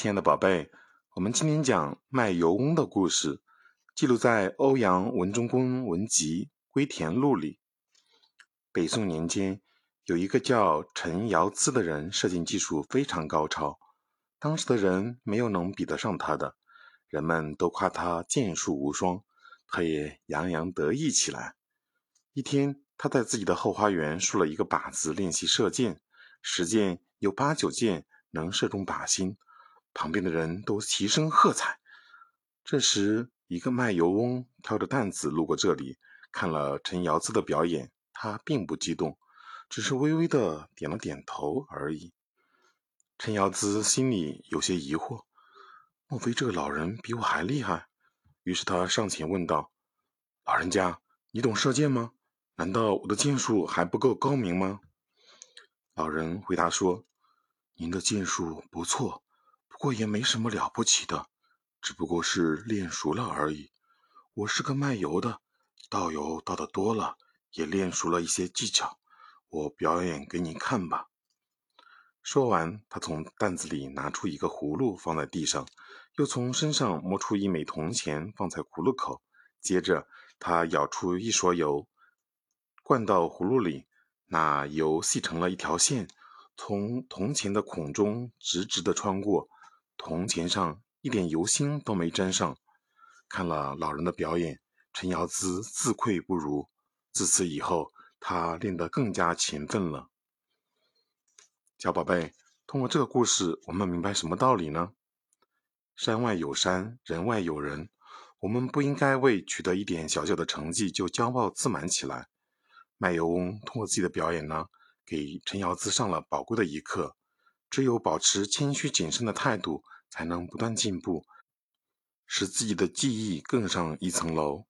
亲爱的宝贝，我们今天讲卖油翁的故事，记录在欧阳文忠公文集《归田录》里。北宋年间，有一个叫陈尧咨的人，射箭技术非常高超，当时的人没有能比得上他的，人们都夸他箭术无双，他也洋洋得意起来。一天，他在自己的后花园竖了一个靶子练习射箭，十箭有八九箭能射中靶心。旁边的人都齐声喝彩。这时，一个卖油翁挑着担子路过这里，看了陈尧咨的表演，他并不激动，只是微微的点了点头而已。陈尧咨心里有些疑惑：莫非这个老人比我还厉害？于是他上前问道：“老人家，你懂射箭吗？难道我的箭术还不够高明吗？”老人回答说：“您的箭术不错。”不过也没什么了不起的，只不过是练熟了而已。我是个卖油的，倒油倒的多了，也练熟了一些技巧。我表演给你看吧。说完，他从担子里拿出一个葫芦放在地上，又从身上摸出一枚铜钱放在葫芦口。接着，他舀出一勺油，灌到葫芦里，那油细成了一条线，从铜钱的孔中直直的穿过。铜钱上一点油星都没沾上。看了老人的表演，陈尧咨自愧不如。自此以后，他练得更加勤奋了。小宝贝，通过这个故事，我们明白什么道理呢？山外有山，人外有人。我们不应该为取得一点小小的成绩就骄傲自满起来。卖油翁通过自己的表演呢，给陈尧咨上了宝贵的一课。只有保持谦虚谨慎的态度，才能不断进步，使自己的技艺更上一层楼。